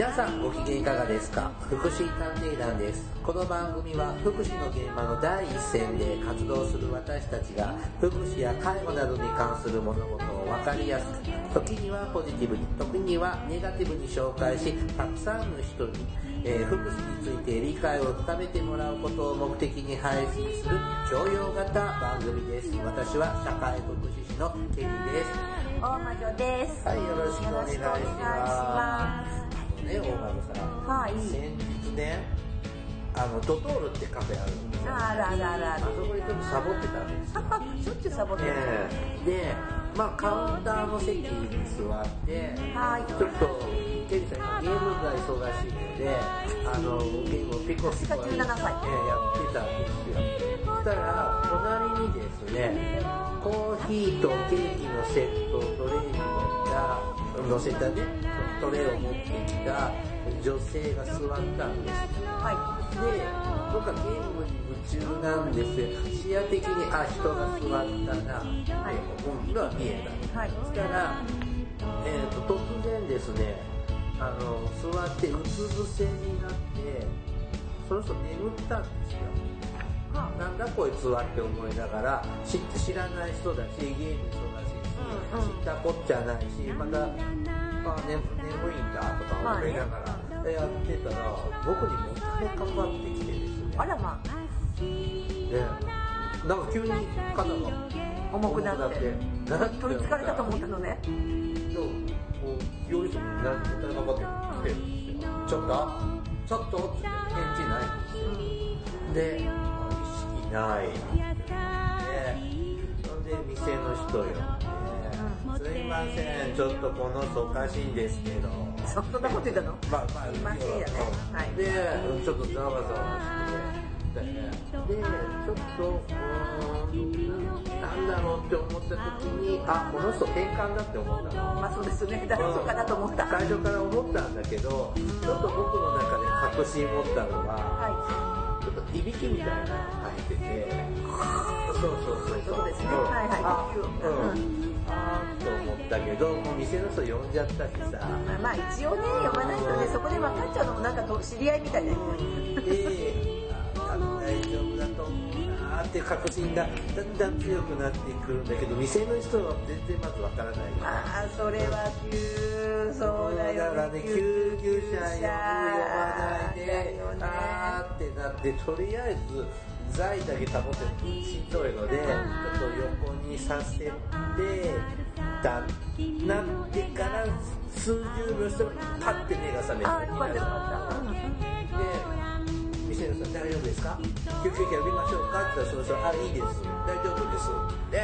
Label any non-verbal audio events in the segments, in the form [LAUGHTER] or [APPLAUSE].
皆さんご機嫌いかがですか？福祉探偵団です。この番組は福祉の現場の第一線で活動する私たちが福祉や介護などに関する物事を分かりやすく時にはポジティブに時にはネガティブに紹介したくさんの人に、えー、福祉について理解を深めてもらうことを目的に配信する教養型番組です。私は社会福祉士のケリーです。大魔女です。はいよろしくお願いしますね、大丸さん。はい。先日ね、あの、ドトールってカフェあるんですよ。あらあらあらあそこでちょっとサボってたんですよ。しょっちゅうサボってる、で、まあカウンターの席に座って、はい。ちょっと、ケリーさん、ゲームが忙しいので、あの、ゲームをピコピコやってたんですよ。そしたら、隣にですね、コーヒーとケーキのセットをトレーに乗せたね、トレーを持ってきた女性が座ったんです。はい。で、僕はゲームに夢中なんですよ。視野的に、あ、人が座ったな、はい、今度は見えた。はい。そしたら、えっ、ー、と、突然ですね、あの、座ってうつ伏せになって、その人眠ったんですよ。はあ、なんだこいつはって思いながら知知らない人だしゲーム忙しいし、うんうん、知ったこっちゃないしまたあ、眠いんだとか思いながらやってたら、僕にもたれかかってきてですね。あらまあ。で、なんか急に肩が重くなって。取りつかれたと思ったのね。でも、こう、寄り添って何もたれかかってきてるんですよ。ちょっとちょっとって返事ないんですよ。で、意識ない。で、そんで店の人よ。すいません、ちょっとこの人おかしいんですけど。そんなこと言ったの？まあまあ、すいませんやね。はい。で、ちょっとざわざわして、で、ちょっと、うん、なんだろうって思った時に、あ、この人転換だって思ったの。まあそうですね、誰そうかなと思った。最初から思ったんだけど、ちょっと僕の中で確信持ったのは、はい、ちょっといびきみたいなのが入ってて、[LAUGHS] そうそうそう。そうですね。はいはい。うん。あーと思ったけど、もう店の人呼んじゃったしさ。まあ一応ね、呼ばないとね、そこで分かっちゃうのもなんか知り合いみたいな。ええ大丈夫だと思うなーっていう確信がだんだん強くなってくるんだけど、店の人は全然まず分からないよ。ああ、それは急、そうだよ。だからね、救急車呼ぶ呼ばないで、あーってなって、とりあえず、材だけ保ってしんどいので、ちょっと横にさせて、だなってから数十秒してパッて目が覚めて。あ、よかったよかった。で、店の人大丈夫ですか？救急車呼びましょうか？って言ったらその人、あ、いいです。大丈夫です。で、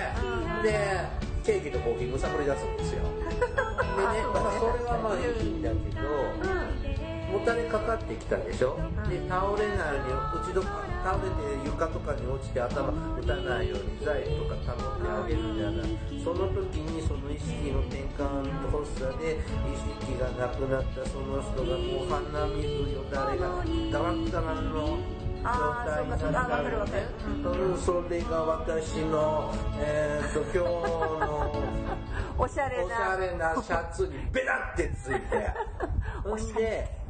で、ケーキとコーヒーむさぼり出すんですよ。でね、まあ、それはまあいいんだけど、もたれかかってきたでしょ？で、倒れないように、うちど倒れて床とかに落ちて頭打たないように材とか保ってあげるじゃない。その時にその意識の転換と発作で意識がなくなったその人がもう鼻水よだれがダラッダラの状態になったうん、それが私の、えー、と [LAUGHS] 今日のおしゃれな。シャツにベタってついて。[LAUGHS] ほんで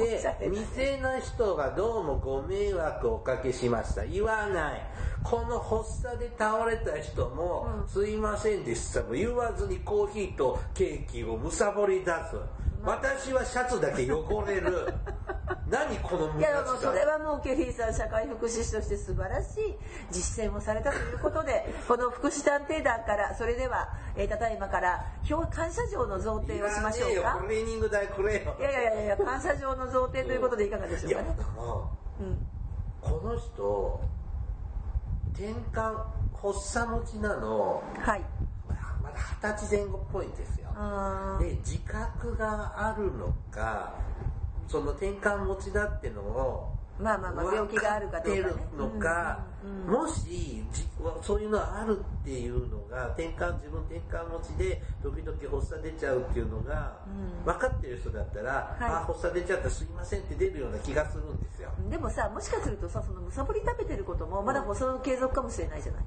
で、店の人がどうもご迷惑をおかけしました。言わない。この発作で倒れた人も、すいませんでしたも言わずにコーヒーとケーキをむさぼり出す。私はシャツだけ汚れる。[LAUGHS] 何このいやもうそれはもうケリーさん社会福祉士として素晴らしい実践をされたということでこの福祉探偵団からそれでは、えー、ただいまから表感謝状の贈呈をしましょうか？トレーニング代くれよ。いやいやいや感謝状の贈呈ということでいかがでしょうか？ね、うん、この人転換発作持ちなの。はい二十歳前後っぽいんですよ。で自覚があるのかその転換持ちだってのをまあまあまあ病気があるかどうか、ね、のか、うんうん、もしそういうのあるっていうのが転換自分転換持ちで時々発作出ちゃうっていうのが、うん、分かってる人だったら、はい、あ発作出ちゃったすいませんって出るような気がするんですよ。でもさもしかするとさそのむさぼり食べてることもまだ発作の継続かもしれないじゃない、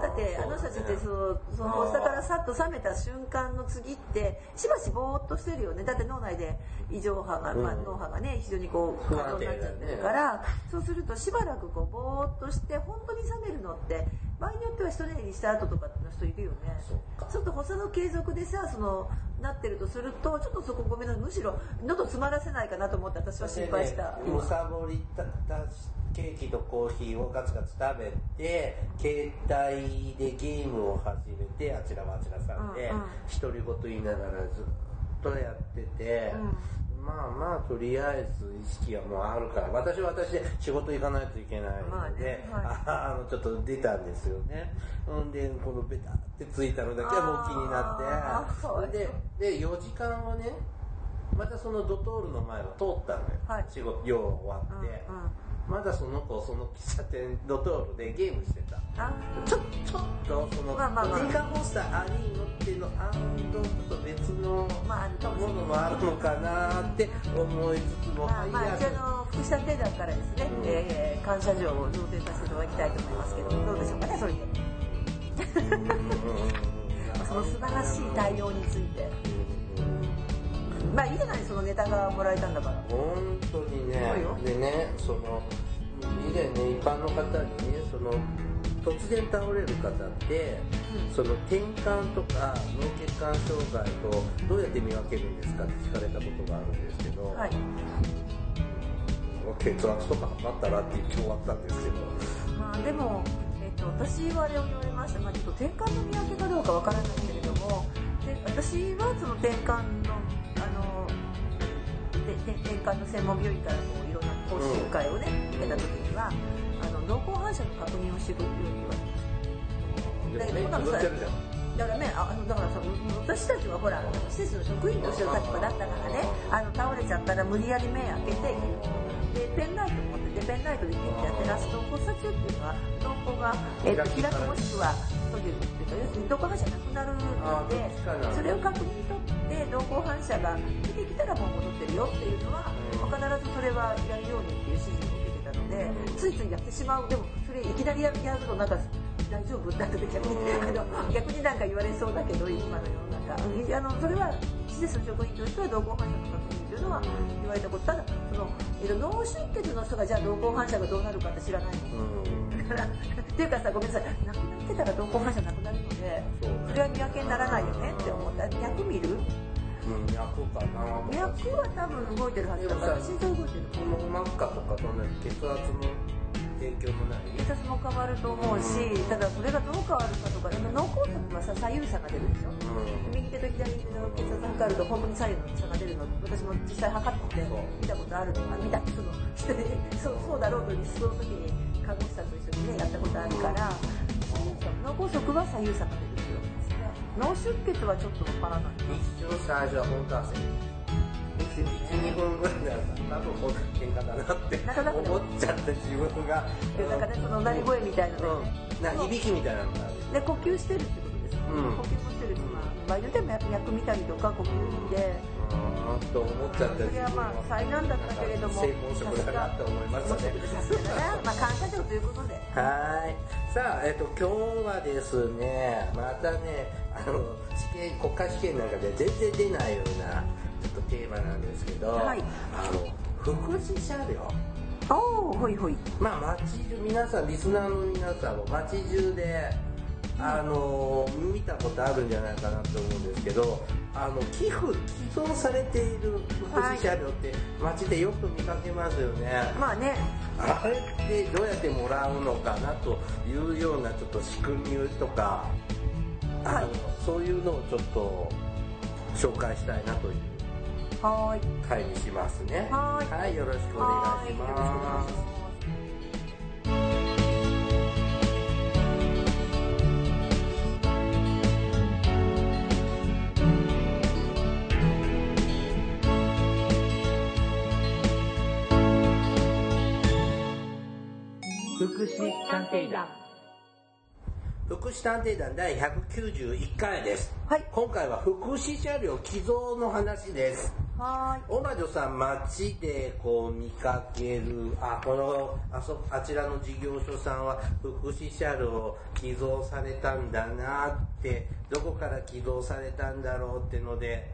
だってあの人たちってそのその発作からさっと冷めた瞬間の次ってしばしぼーっとしてるよね。だって脳内で異常波が、まあ、脳波がね非常にこう不過剰になっちゃってるから、そうするとしばらくこうぼーっとして本当に冷めるのって場合によっては一寝にした後とかの人いるよね。ちょっと発作の継続でさそのなってるとするとちょっとそこごめんなさい。むしろ喉詰まらせないかなと思って私は心配した、むさぼりたたケーキとコーヒーをガツガツ食べて携帯でゲームを始めてあちらはあちらさんでうんうん。独り言言いながらずっとやってて、まあまあとりあえず意識はもうあるから私は私で仕事行かないといけないまあので、ねはい。ああのちょっと出たんですよね。ほんでこのベタってついたのだけはもう気になって。でで4時間をねまたそのドトールの前を通ったのよ、はい。仕事用終わって、うんうんまだその子その喫茶店ドトールでゲームしてた。あちょちょっとその、まあまあまあ。テイカーホスターアリーノっていうのアンドちょっと別のまああるかものもあるのかなって思いつつも、まあ、まあ、一応あの福祉探偵団からですね、うん。えー感謝状を贈呈させていただきたいと思いますけどどうでしょうかねそれで。[LAUGHS] その素晴らしい対応についてまあいいじゃないそのネタがもらえたんだから。本当にねでねその以前ね一般の方にねその突然倒れる方って、うん。その転換とか脳血管障害とどうやって見分けるんですかって聞かれたことがあるんですけど、はい。血圧とか測ったらって言って終わったんですけど。まあでも、えっと私はあれを言われました、まあ、ちょっと転換の見分けかどうかわからないけれどもで私はその転換のでで転換の専門病院からこういろんな講習会をね、受けた時にはあの濃厚反射の確認をしてくれるように言われてだけど気取っちゃうじゃんだからね、ああのだからさ、私たちはほら、施設の職員としての立場だったからね、あの倒れちゃったら無理やり目開けて、でペンライト持ってて、ペンライトでピッてやって出すと、発作中っていうのは、瞳孔が、えっと開くもしくは閉じるっていうか、要するに瞳孔反射なくなるのでそれを確認取って、瞳孔反射が出てきたらもう戻ってるよっていうのは、うん。必ずそれはやるようにっていう指示を受けてたので、ついついやってしまう、でもそれいきなりやると、なんか、大丈夫。だって逆に、あの逆になんか言われそうだけど、今の世の中。うん。あのそれは施設の職員としては同行反射の確認というのは言われたことただその、えっと、脳出血の人がじゃあ同行反射がどうなるかって知らない。のうん。だからっていうかさごめんなさい。亡くなってたら同行反射なくなるのでそれは見分けにならないよねって思った。脈見るうん脈かな脈は多分動いてるはずだから心臓動いてるこの真っ赤とかそんな血圧の影響もない血圧も変わると思うしただそれがどう変わるかとかでも脳梗塞はさ左右差が出るでしょうん右手と左手の血圧測ると本当に左右の差が出るの私も実際測って見たことあるあ見たその人でそうそうだろうとその時に看護師さんと一緒にねやったことあるから脳梗塞は左右差が出る脳出血はちょっとわからない。一瞬最初は本当焦る12分ぐらいなら多分こう喧嘩だなって思っちゃった自分がでなんかねその鳴り声みたいなうん。なんかいびきみたいなのがあるで呼吸してるってことです。よ、うん。呼吸もしてるし、まあ、場合によっては脈見たりとか呼吸見てうと思っちゃったそれはまあ災難だったけれども専門職だなって思いましたねまあ感謝状ということで [LAUGHS] はい。さあ、えっと、今日はですね、またね、あの、試験、国家試験なんかで全然出ないような、ちょっとテーマなんですけど、はいあの、福祉車両。おおほいほいまあ、街中、皆さん、リスナーの皆さんも街中で、あの、見たことあるんじゃないかなと思うんですけど、あの、寄付、寄贈されている福祉車両って、街でよく見かけますよね。まあねあれってどうやってもらうのかなというようなちょっと仕組みとか、あのはいそういうのをちょっと紹介したいなというはーい回にしますね。はいよろしくお願いしはーよろしくお願います。します福祉探偵団福祉探偵団第191回です。はい今回は福祉車両寄贈の話です。はオバジョさん街でこう見かけるあこのあそあちらの事業所さんは福祉車両寄贈されたんだなってどこから寄贈されたんだろうってので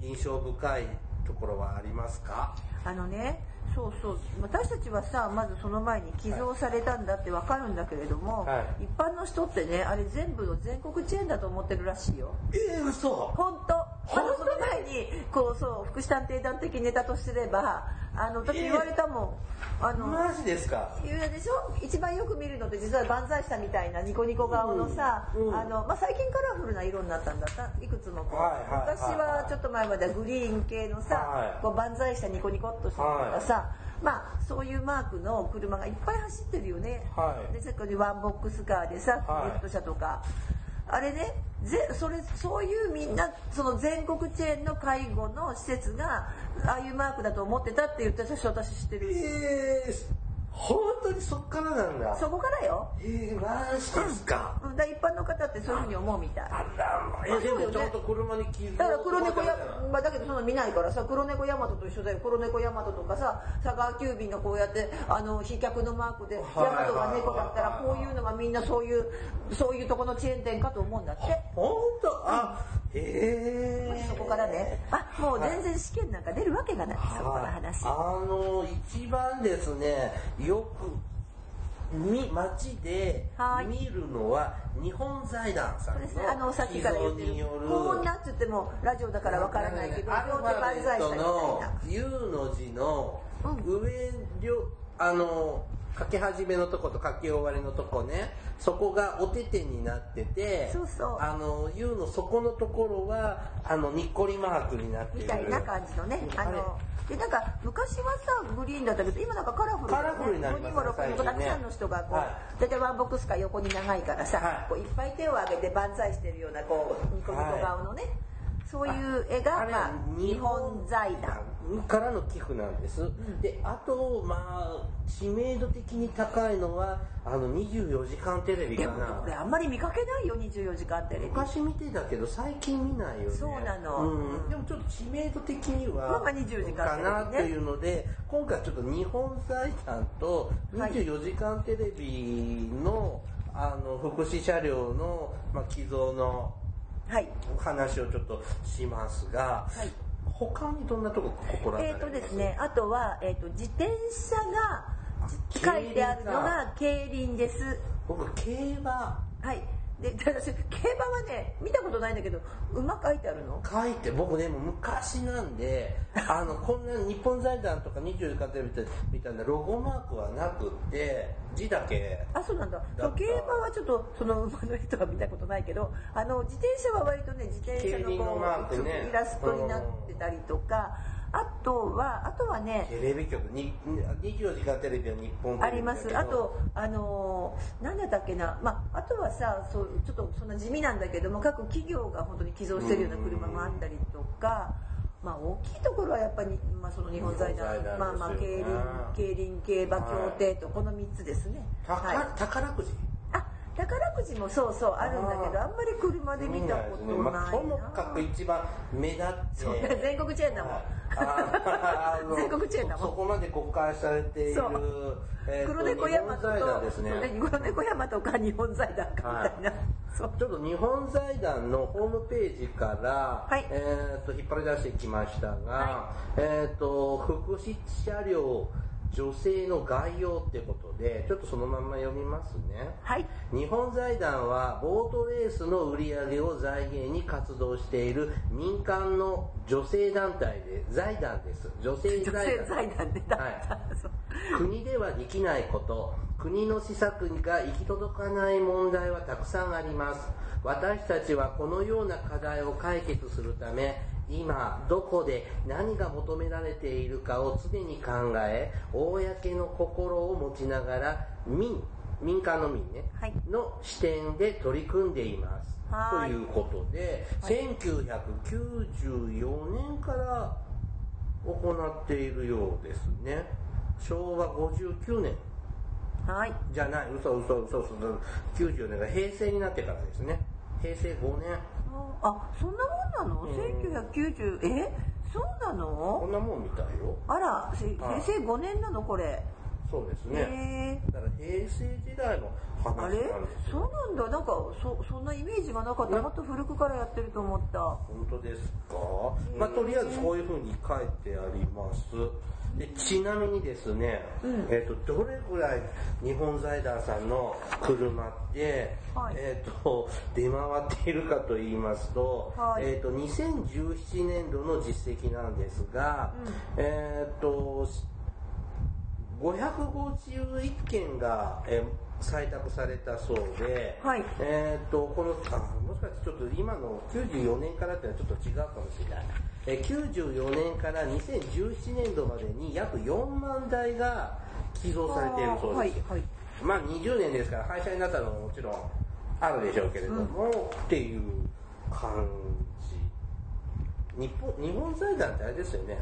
印象深いところはありますか？い。あのね、そうそう、私たちはさ、まずその前に寄贈されたんだってわかるんだけれども、は一般の人ってね、あれ全部の全国チェーンだと思ってるらしいよ。えー、嘘本当。あのその前にこうそう福祉探偵団的ネタとすればあの私言われたもん、あのマジですか？言うでしょ？一番よく見るのって実は万歳したみたいなニコニコ顔のさ、うんうん。あのまあ、最近カラフルな色になったんだったいくつもこう、はいはいはい昔はちょっと前まではグリーン系のさ、はい。こう万歳したニコニコっとしたのとかさ、まあそういうマークの車がいっぱい走ってるよね、はい。でそこにワンボックスカーでさはい。ネット車とか、あれねぜそれそういうみんなその全国チェーンの介護の施設がああいうマークだと思ってたって言った人私知ってるえー、本当にそっからなんだ。そこからよ、えー、マジですか、うん、だ一般の方ってそういうふうに思うみたい。あらえでもちゃんと車に傷だから黒猫や、まあ、だけどそんな見ないからさ黒猫ヤマトと一緒だよ。黒猫ヤマトとかさ佐川急便がこうやってあの飛脚のマークでヤマトが猫だったらこういうのがみんなそういうそういうとこのチェーン店かと思うんだって。本当？あへえ。そこからね。あもう全然試験なんか出るわけがない。そこの話。あの一番ですねよくみ街ではい。見るのは日本財団さんのそうですね。あのさっきから言ってる寄贈による。こうなっつってもラジオだからわからないけど両手万歳したみたいのな U の字のう上両あの書き始めのとこと書き終わりのとこね。そこがお手手になっててそうそう。あの U の底のところはあのにっこりマークになっている。みたいな感じのね。あのでなんか昔はさグリーンだったけど今なんかカラフルだよね。カラフルになりますね5人も6人もたくさんの人がこう、はい。大体ワンボックスカー横に長いからさ、はい。こういっぱい手を挙げて万歳してるようなこうニコニコ顔のね、そういう絵が、まあ、日本財団。からの寄付なんです、であとまあ知名度的に高いのはあの24時間テレビでもかなこれあんまり見かけないよ24時間テレビ。昔見てたけど最近見ないよね。そうなの。うん、でもちょっと知名度的にはまあまあ24時間テレビね。かなっていうので今回ちょっと日本財団とはい。24時間テレビの,、あの福祉車両の、まあ、寄贈のはい。お話をちょっとしますが、はい。他にどんなとこ心当たりえっ、あります？とですねあとは、えー、と自転車が書いてあるのが競輪です。僕競馬。はい。で、私、競馬はね、見たことないんだけど、馬書いてあるの？書いて僕ねもう昔なんで [LAUGHS] あのこんな日本財団とか24時間テレビみたいなロゴマークはなくって字だけ。あ、そうなんだ。競馬はちょっと、その馬の絵とか見たことないけど、あの、自転車は割とね、自転車のこマークね。う、イラストになってたりとか、あとは、あとはね、テレビ局に24時間テレビは日本あります。あと、あのー、なんだったっけな、まあ、あとはさ、そう、ちょっとそんな地味なんだけども、各企業が本当に寄贈してるような車もあったりとか、まあ、大きいところはやっぱり、まあ、その日本財団、まあまあ、競輪競輪競馬協定と、この3つですね。宝はい。宝くじ？あ、宝くじもそうそうあるんだけど、あんまり車で見たことないな。まあ、ともかく一番目立って。全国チェーンだもん。あの全国チェーンだもん。そそこまで公開されているえーと黒猫山と日本財団ですね。黒猫山とか日本財団かみたいな、そう。ちょっと日本財団のホームページから、はい。えー、と引っ張り出してきましたが、はえー、と福祉車両女性の概要ってことでちょっとそのまま読みますね。はい。日本財団はボートレースの売り上げを財源に活動している民間の女性団体で財団です。女性女財団。性財団ではい。国ではできないこと。国の施策が行き届かない問題はたくさんあります。私たちはこのような課題を解決するため今どこで何が求められているかを常に考え公の心を持ちながら民民間の民ね、はい。の視点で取り組んでいます。ということで、1994年から行っているようですね。昭和59年。はい。じゃない。嘘嘘嘘嘘94年が平成になってからですね。平成5年あそんなもんなの、うん。1990え？そそうなこのんなもんみたいよ。あらせ平成5年なの？これ。そうですへねえ。だから平成時代の話なんあれですよ。そうなんだ。なんかそそんなイメージがなかった。ねもっと古くからやってると思った。本当ですか、まあ、とりあえずそういうふうに書いてありますでちなみにですね、うん。えっとどれぐらい日本財団さんの車って、はい。えっと出回っているかと言いますと,、はい。えっと2017年度の実績なんですが、えっと551件が、えー採択されたそうで、はい。えーっと、この、あ、もしかしてちょっと今の94年からっていうのはちょっと違うかもしれない。えー94年から2017年度までに約4万台が寄贈されているそうです。はいはいまあ20年ですから廃車になったのももちろんあるでしょうけれども、っていう感じ。日本、日本財団ってあれですよね。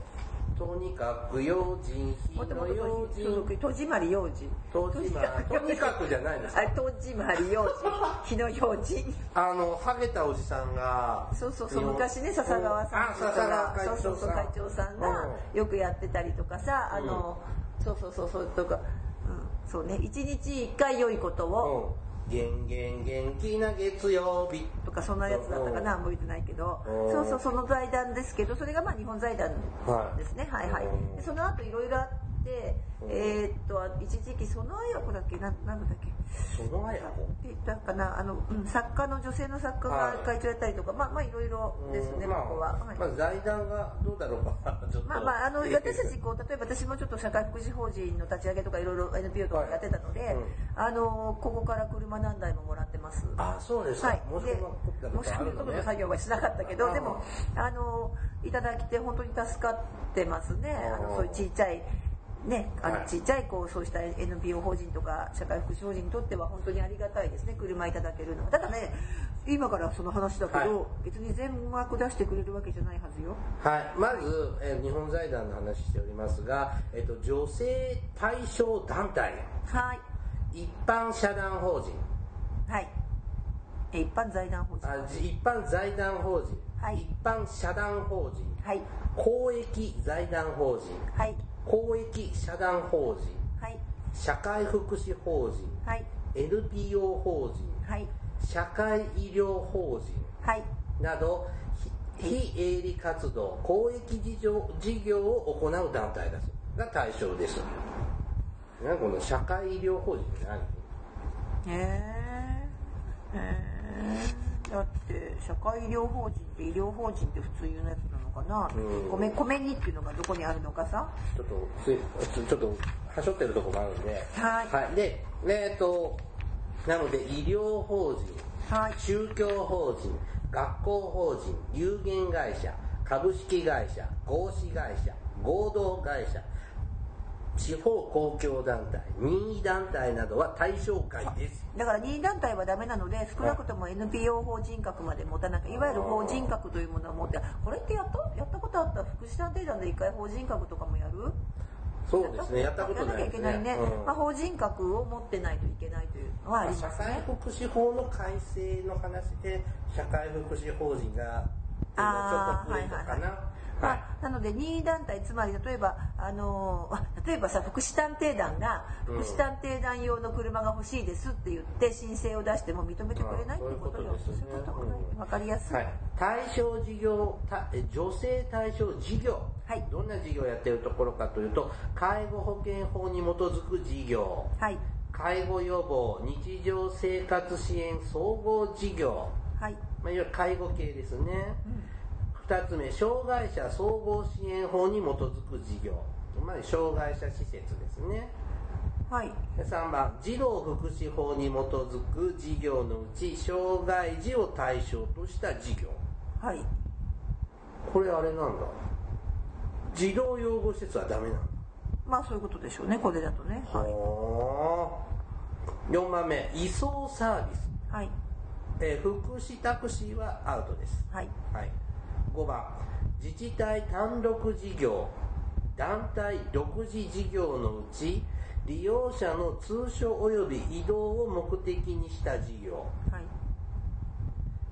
とにかく用心、日もともの用と心、戸締まり用心。戸締まり。とにかくじゃないんですかあ戸締まり用心。日の用心。あの、ハゲたおじさんが、そうそうそう昔ね笹川さんあ、笹川会長さん。そうそうそう会長さんがうん。よくやってたりとかさあの、そうそうそうそうとか、うん、そうね一日一回良いことを、うん。元元元気な月曜日。とかそんなやつだったかな。覚えてないけど。うん。そうそうその財団ですけどそれがまあ日本財団はいですね。はい。はいその後いろいろあってうんえーっと一時期その綾子だっけ？ななんだっけ？そのあやって言ったかな？あの、うん、作家の女性の作家が会長やったりとか、まあまあいろいろですね、まあ、ここは、はいまあ、財団がどうだろうか。[LAUGHS] まあまあ、あの、私たち、こう、例えば私もちょっと社会福祉法人の立ち上げとかいろいろ NPO とかやってたので、はいうんあの、ここから車何台ももらってます。あ、そうですか。はい。申し込み込みのことあるのね。作業はしなかったけど、あでも、あの、いただきて本当に助かってますね。あの、そういうちっちゃい、ね、あはい。のちっちゃいこうそうした NPO 法人とか社会福祉法人にとっては本当にありがたいですね。車いただけるのは。ただね今からその話だけど、はい。別に全額出してくれるわけじゃないはずよ。はい。まず、えー日本財団の話しておりますが、えっ、と、女性対象団体、はい。一般社団法人、はい。え一般財団法人。あ一般財団法人、はい。一般社団法人、はい。公益財団法人、はい公益社団法人、はい。社会福祉法人、はい。NPO 法人、はい。社会医療法人はい。など、非非営利活動、公益事業事業を行う団体だそうが対象です。なんかこの社会医療法人って何？へえへえだって社会医療法人って医療法人って普通言うやつなうんごめん米にっていうのがどこにあるのかさちょっとちょっと、はしょってるところもあるんで。はいはい。で、えっと、なので、医療法人、はい宗教法人、学校法人、有限会社、株式会社、合資会社、合同会社、地方公共団体、任意団体などは対象外です。だから任意団体はダメなので少なくとも NPO 法人格まで持たなきゃいわゆる法人格というものを持ってこれってやったやったことあった福祉探偵団で一回法人格とかもやる？そうですね、やったことない。ですね。やらなきゃいけないね、うん。まあ、法人格を持ってないといけないというのはあり社ますね。会福祉法の改正の話で、社会福祉法人が、ちょっと増えたかな。まはい。あ、なので任意団体つまり例えばあのあ例えばさ福祉探偵団がうん。福祉探偵団用の車が欲しいですって言って申請を出しても認めてくれないっていうことよ。あそういうことですね。そういうことうん。わかりやすい、はい、対象事業たえ女性対象事業、はい。どんな事業をやってるところかというと介護保険法に基づく事業。はい。介護予防日常生活支援総合事業、はい、まあ、いわゆる介護系ですね、2つ目障害者総合支援法に基づく事業。つまり障害者施設ですね。はい。で3番児童福祉法に基づく事業のうち障害児を対象とした事業。はい。これあれなんだ。児童養護施設はダメなんだ。まあそういうことでしょうね。これだとね。はあ。4番目移送サービス、はい。えー福祉タクシーはアウトです、はい。はい、5番自治体単独事業団体独自事業のうち利用者の通所及び移動を目的にした事業はい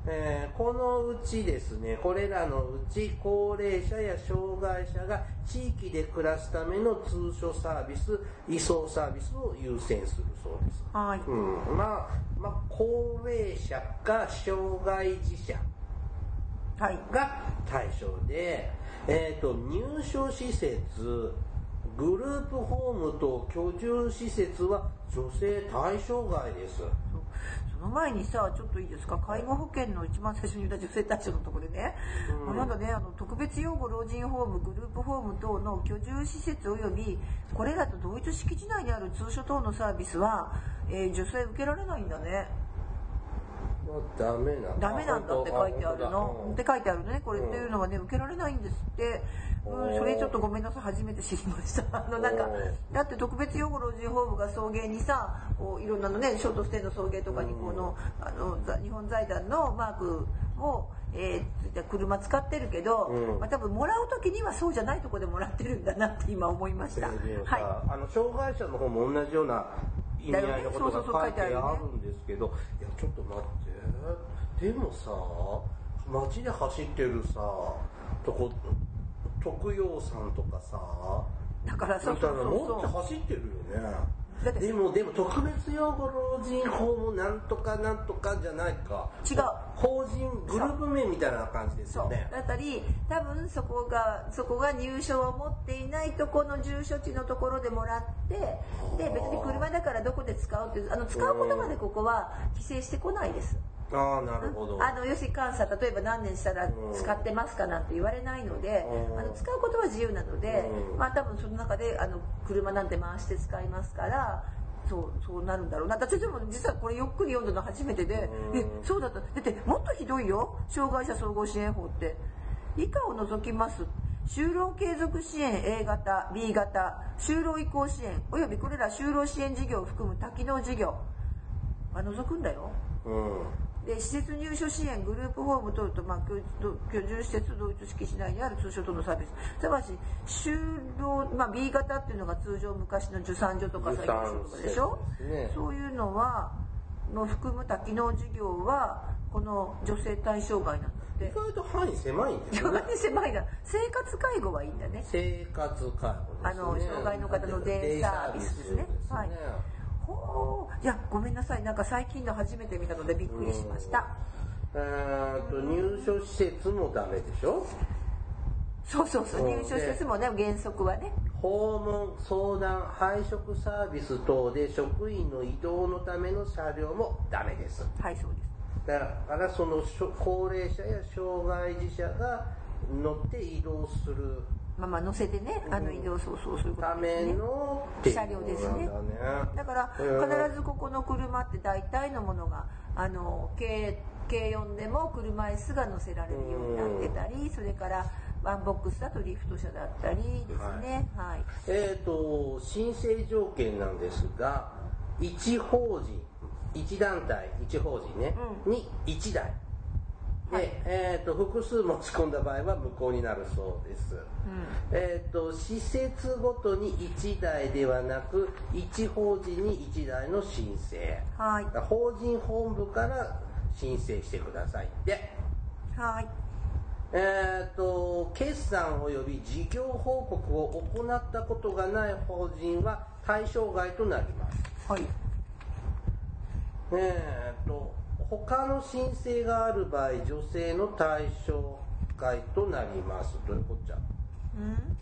えーこのうちですね、これらのうち高齢者や障害者が地域で暮らすための通所サービス、移送サービスを優先するそうです。はい。うん、まあ、まあ、高齢者か障害児者はい。が対象で、えー、と入所施設グループホームと居住施設は女性対象外です。その前にさ、ちょっといいですか、介護保険の一番最初に言った女性対象のところでね、うん。あなんだね、あの特別養護老人ホーム、グループホーム等の居住施設及び、これらと同一敷地内にある通所等のサービスは、えー女性受けられないんだね。ダメなんダメなんだって書いてあるの。って書いてあるね。これうんっていうのはね、受けられないんですって。うん、それちょっとごめんなさい、初めて知りました。あの、なんかお、だって特別養護老人ホームが送迎にさ、こういろんなのね、ショートステイの送迎とかに、この、あの、ざ日本財団のマークを、えー車使ってるけど、うんまあ多分もらう時にはそうじゃないとこでもらってるんだなって今思いました。はあの障害者の方も同じような意味合いのことだよねそうそうそうが書いてあるんですけど、いやちょっと待って。でもさ街で走ってるさとこ徳陽さんとかさだからそうみたいなそうそうもっとそう。走ってるよねでもでも特別養護老人ホームなんとかなんとかじゃないか。違う。法人グループ名みたいな感じですよね。だったり多分そこがそこが入所を持っていないとこの住所地のところでもらってで別に車だからどこで使うっていうあの使うことまでここは規制してこないです。ああなるほど。あの要するに監査例えば何年したらうん。使ってますかなんて言われないので、うん。あの使うことは自由なので、うん。まあ多分その中であの車なんて回して使いますから。そうそうなるんだろうな。私でも実はこれゆっくり読んだの初めてで、うん。えそうだった。だってもっとひどいよ。障害者総合支援法って。以下を除きます。就労継続支援 A 型 B 型就労移行支援およびこれら就労支援事業を含む多機能事業。は除くんだよ。うんで施設入所支援グループホーム等と、まあ、居居住施設同一敷地内にある通所等のサービス。ただし就労、まあ、B 型っていうのが通常昔の受産所とか所とかでしょ？ね。そういうのはの含む多機能事業はこの女性対象外なんだって。意外と範囲狭いんですよね。[LAUGHS] 狭いな。生活介護はいいんだね。生活介護ですね。あの障害の方のデイサービスですね。デイサービスですねほういやごめんなさい。なんか最近の初めて見たのでびっくりしました。えーっと入所施設もダメでしょ？そうそうそう。うん。入所施設もね原則はね。訪問相談配食サービス等で職員の移動のための車両もダメです。はいそうです。だからその高齢者や障害児者が乗って移動するまあまあ乗せてねあの移動そうそうそういうことたですね。めの。車両ですね。ね。だからうん必ずここの車って大体のものがあの軽軽4でも車椅子が乗せられるようになってたりそれからワンボックスだとリフト車だったりですね。はい、えー、と申請条件なんですが一法人一団体一法人ね、うに1台で、はい。えー、と複数持ち込んだ場合は無効になるそうです、えー、と施設ごとに1台ではなく一法人に1台の申請。はい。法人本部から申請してください。ってはい。えー、と決算及び事業報告を行ったことがない法人は対象外となります。はい。えー、と他の申請がある場合女性の対象外となります。どういうこっちゃうん。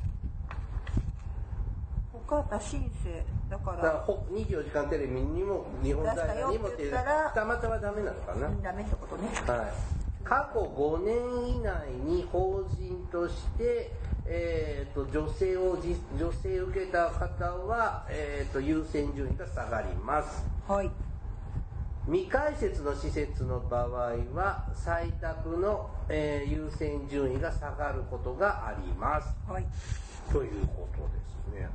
他他申請。だかだかららほ24時間テレビにも日本財団にもっていうたよって言ったら二股はダメなのかな、ダメってことね。はい、過去5年以内に法人として、えー、と女性をじ女性受けた方は、えー、と優先順位が下がります。はい未開設の施設の場合は採択の、えー優先順位が下がることがあります。はい。ということですね。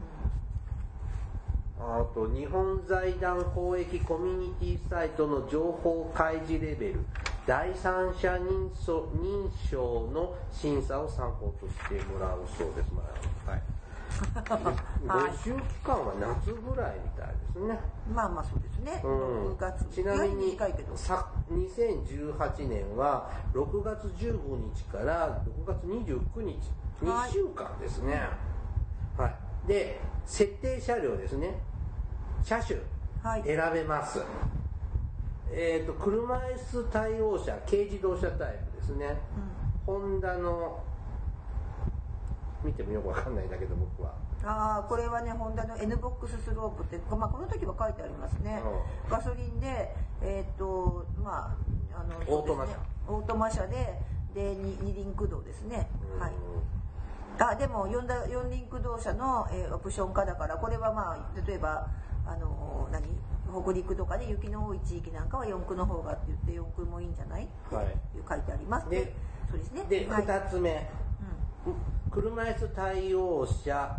あと日本財団公益コミュニティサイトの情報開示レベル第三者認証認証の審査を参考としてもらうそうです、まあはい、はい募集期間は夏ぐらいみたいですね。まあまあそうね、うん。6月。ちなみにさ2018年は6月15日から6月29日2はい週間ですね。はい、で設定車両ですね。車種はい。選べます、えっ、と車椅子対応車軽自動車タイプですね、ホンダの見てもよくわかんないんだけど僕はああこれはねホンダの N ボックススロープって、まあ、この時は書いてありますね、うガソリンでえっ、とまああのオートマ車。オートマ車でで二二輪駆動ですね、はい。うんあでも四輪駆動車の、えーオプション化だからこれはまあ例えばあの何？北陸とかで雪の多い地域なんかは四駆の方がって言って四駆もいいんじゃない？ってはいいう書いてあります。でそうですね。ではい。2つ目、車椅子対応車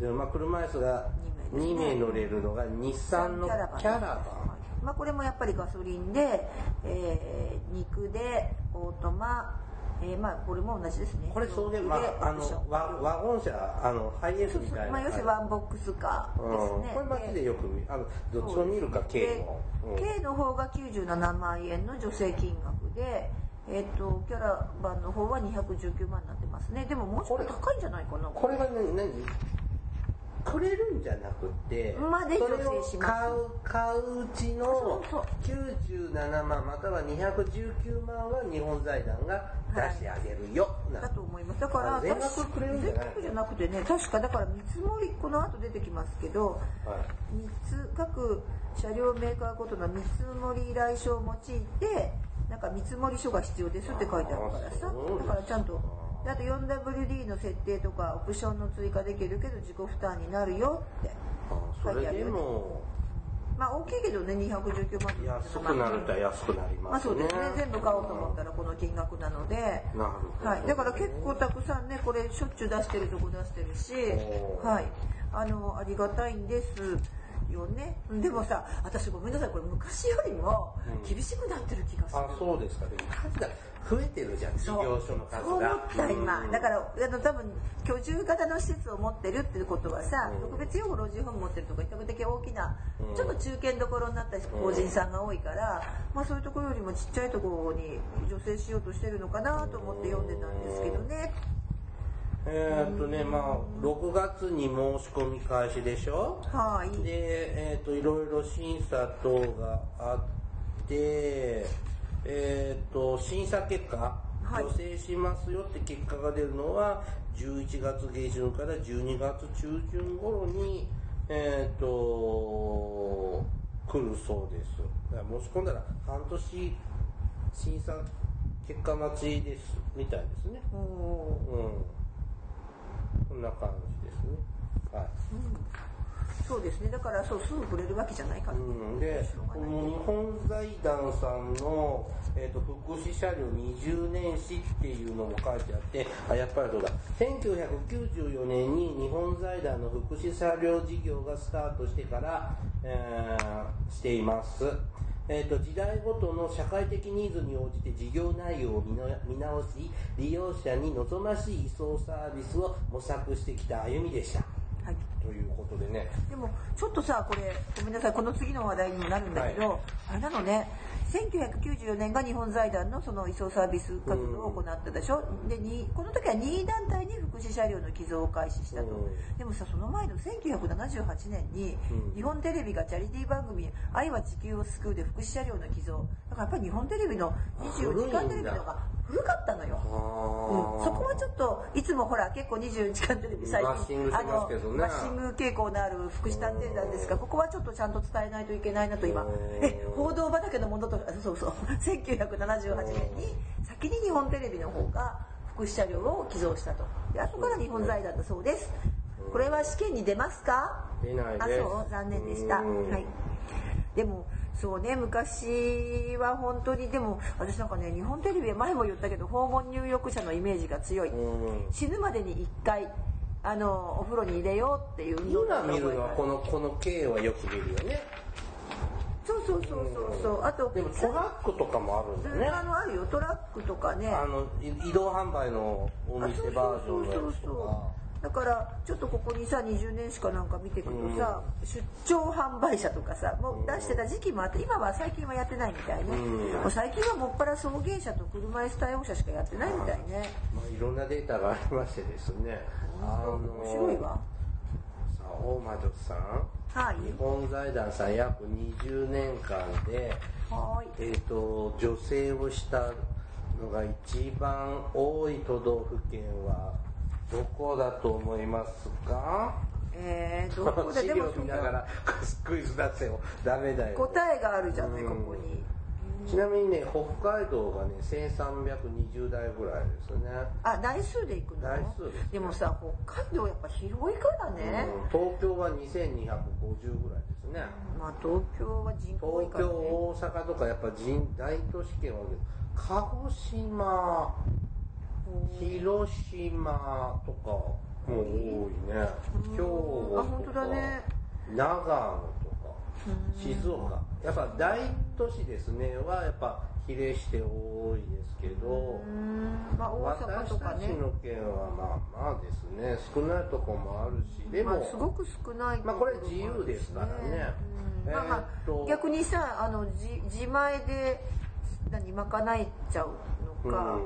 でまあ、車椅子が2名乗れるのが日産のキャラバン。はいまあ、これもやっぱりガソリンで、えー肉でオートマ、えーまあ、これも同じですね。これそうで、まあ、あのワワゴン車あのハイエースみたいなまあ、要するにワンボックスカーですね、うん、これ街でよく見あのどっちを見るか K も、うん。で K の方が97万円の助成金額で、えっとキャラバンの方は219万になってますね。でももうちょっと高いんじゃないかな。これがね何？くれるんじゃなくてまでそれを助成します買う買ううちのそうそう。97万または219万は日本財団が出してあげるよ、な。だと思います。だからあ全額くれるんじゃない全額じゃなくてね確かだから見積もりこの後出てきますけどはい。見つ各車両メーカーごとの見積もり依頼書を用いてなんか見積もり書が必要ですって書いてあるからさ。だからちゃんとであと 4WD の設定とかオプションの追加できるけど自己負担になるよってあそれでもまあ大きいけどね219万安くなると安くなりまあますねそうですね全部買おうと思ったらこの金額なので。なるほど。はい、だから結構たくさんねこれしょっちゅう出してるとこ出してるしはい。あのありがたいんですよね。でもさ私ごめんなさい。これ昔よりも厳しくなってる気がする、あそうですか。でも数が増えてるじゃん事業所の数そう思がった今、うんだからあの多分居住型の施設を持ってるっていうことはさ、うん。特別養護老人ホーム持ってるとか比較的大きな、うん。ちょっと中堅どころになった法人さんが多いから、まあそういうところよりもちっちゃいところに助成しようとしてるのかなと思って読んでたんですけどね、えーっとねまあ6月に申し込み開始でしょ？はい、でえーっといろいろ審査等があってえーっと審査結果はい。助成しますよって結果が出るのは11月下旬から12月中旬頃にえーっと来るそうです。だから申し込んだら半年審査結果待ちですみたいですね。うん。こんな感じですね。はいそうですね。だからそうすぐ触れるわけじゃないから、うん、で、この日本財団さんの、えー、と福祉車両20年史っていうのも書いてあって、あ、やっぱりそうだ。1994年に日本財団の福祉車両事業がスタートしてから、えーしています。えー、と時代ごとの社会的ニーズに応じて事業内容を見直し利用者に望ましい移送サービスを模索してきた歩みでした。はいということでね。でもちょっとさこれごめんなさい。この次の話題にもなるんだけど、あれなのね1994年が日本財団のその移送サービス活動を行ったでしょ、でにこの時は任意団体に福祉車両の寄贈を開始したと、うん。でもさその前の1978年にうん。日本テレビがチャリティー番組「愛は地球を救う」で福祉車両の寄贈。だからやっぱり日本テレビの24時間テレビの方が古かったのよ。うん、そこはちょっといつもほら結構24時間テレビ最バッシングしてますけどね。バッシング傾向のある福祉探偵団ですがここはちょっとちゃんと伝えないといけないなと今。うんえ報道畑のものとかそうそう。1978年に先に日本テレビの方が福祉車両を寄贈したと。で後から日本財団だそうです。これは試験に出ますか？あ出ないです。そう。残念でした。うん。はい。でもそうね昔は本当にでも私なんかね日本テレビは前も言ったけど訪問入浴者のイメージが強い。うん。死ぬまでに1回あのお風呂に入れようっていう運動今見るのはがこのこの K はよく見るよねそうそうそうそうそう。あとでもトラックとかもあるんだね。あのあるよ。トラックとかね。あのい移動販売のお店バージョンのやつとか。だからちょっとここにさ20年しかなんか見てくるとさ、出張販売車とかさもう出してた時期もあって今は最近はやってないみたいね、うん。最近はもっぱら送迎車と車椅子対応車しかやってないみたいね。まあ、いろんなデータがありましてですね。あの面白いわ。さあ大魔女さんはい。日本財団さん約20年間で、えー、と女性をしたのが一番多い都道府県はどこだと思いますか？えー、どこで？資でも料見ながらクイズ出せよ。ダメだよ。答えがあるじゃないうんここにちなみにね北海道がね1320台ぐらいですね。あ台数で行くの？台数ですね。でもさ北海道やっぱ広いからね、うん。東京は2250ぐらいですね。まあ東京は人口多い東京からね。大阪とかやっぱ人大都市圏は鹿児島広島とかも多いね。兵庫あ本当とかだね。長野とか静岡。やっぱ大都市ですね。はやっぱ比例して多いですけど。まあ大阪私とかね。たちの県はまあまあですね。少ないとこもあるし。でも、まあ、すごく少ないまあこれ自由ですからね。うん。まあまあ逆にさあの自自前で何賄えちゃうのか、うん。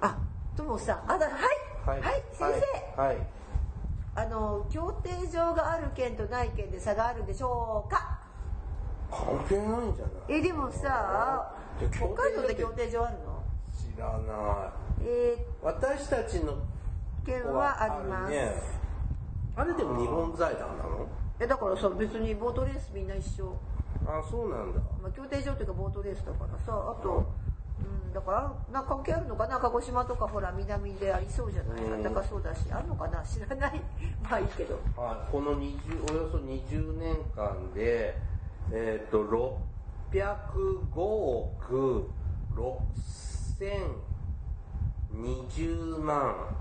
あでもさあだはいはい、先生、はい、はい。あの協定上がある県とない県で差があるでしょうか？関係ないんじゃない？えでもさで北海道で協定上あるの？知らない。え私たちのー、県はあります、ね。あれでも日本財団なの？えだからさ別にボートレースみんな一緒。あそうなんだ。まあ、協定上というかボートレースだからさあと、うん、だからなんか関係あるのかな？鹿児島とかほら南でありそうじゃない？うん。あったかそうだし。あるのかな？知らない。[LAUGHS] まあいいけど。はい、この20およそ20年間で、えっと605億6020万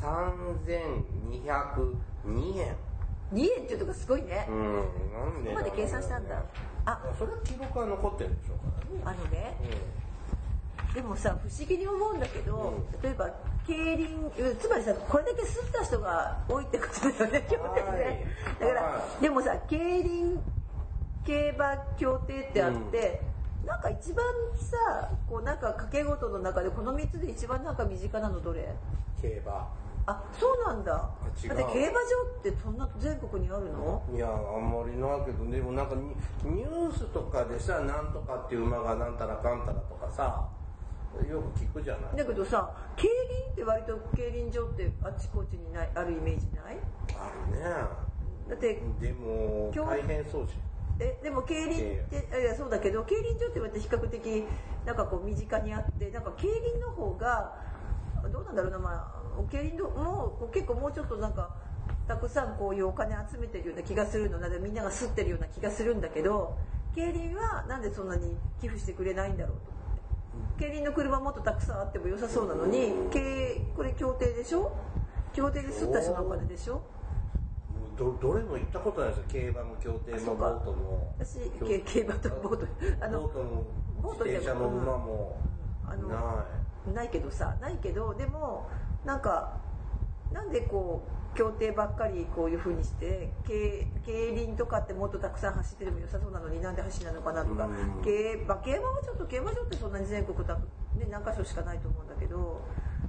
3202円。2円っていうとこすごいね、うんなんでここまで計算したんだ。あ。それは記録が残ってるんでしょ。うかあのね。でもさ不思議に思うんだけど、例えば競輪うんつまりさこれだけ吸った人が多いってことだよね。協定ねだから、はでもさ競輪競馬協定ってあって、なんか一番さこうなんか掛け事の中でこの3つで一番なんか身近なのどれ？競馬。あそうなんだ。だって競馬場ってそんな全国にあるの？いやあんまりないけどでもなんかニニュースとかでさなんとかっていう馬がなんたらかんたらとかさよく聞くじゃない？だけどさ競輪って割と競輪場ってあっちこっちにないあるイメージない？あるね。だってでも大変そうじえでも競輪っていやそうだけど競輪場って比較的なんかこう身近にあってなんか競輪の方がどうなんだろうなまあ競輪のもう結構もうちょっとなんかたくさんこういうお金集めてるような気がするのでみんなが吸ってるような気がするんだけど競輪はなんでそんなに寄付してくれないんだろうと思って。競輪の車もっとたくさんあっても良さそうなのに経これ協定でしょ？協定で吸った人のお金でしょ？どどれも行ったことないですよ。競馬も競艇もボートも。私競競馬とボート。[LAUGHS] あのボートもボートじゃ自転車も馬も。あのない。ないけどさないけどでもなんかなんでこう協定ばっかりこういうふうにして競競輪とかってもっとたくさん走ってても良さそうなのになんで走らないのかなとか。うん。競馬競馬はちょっと競馬場ってそんなに全国だと、ね、何箇所しかないと思うんだけど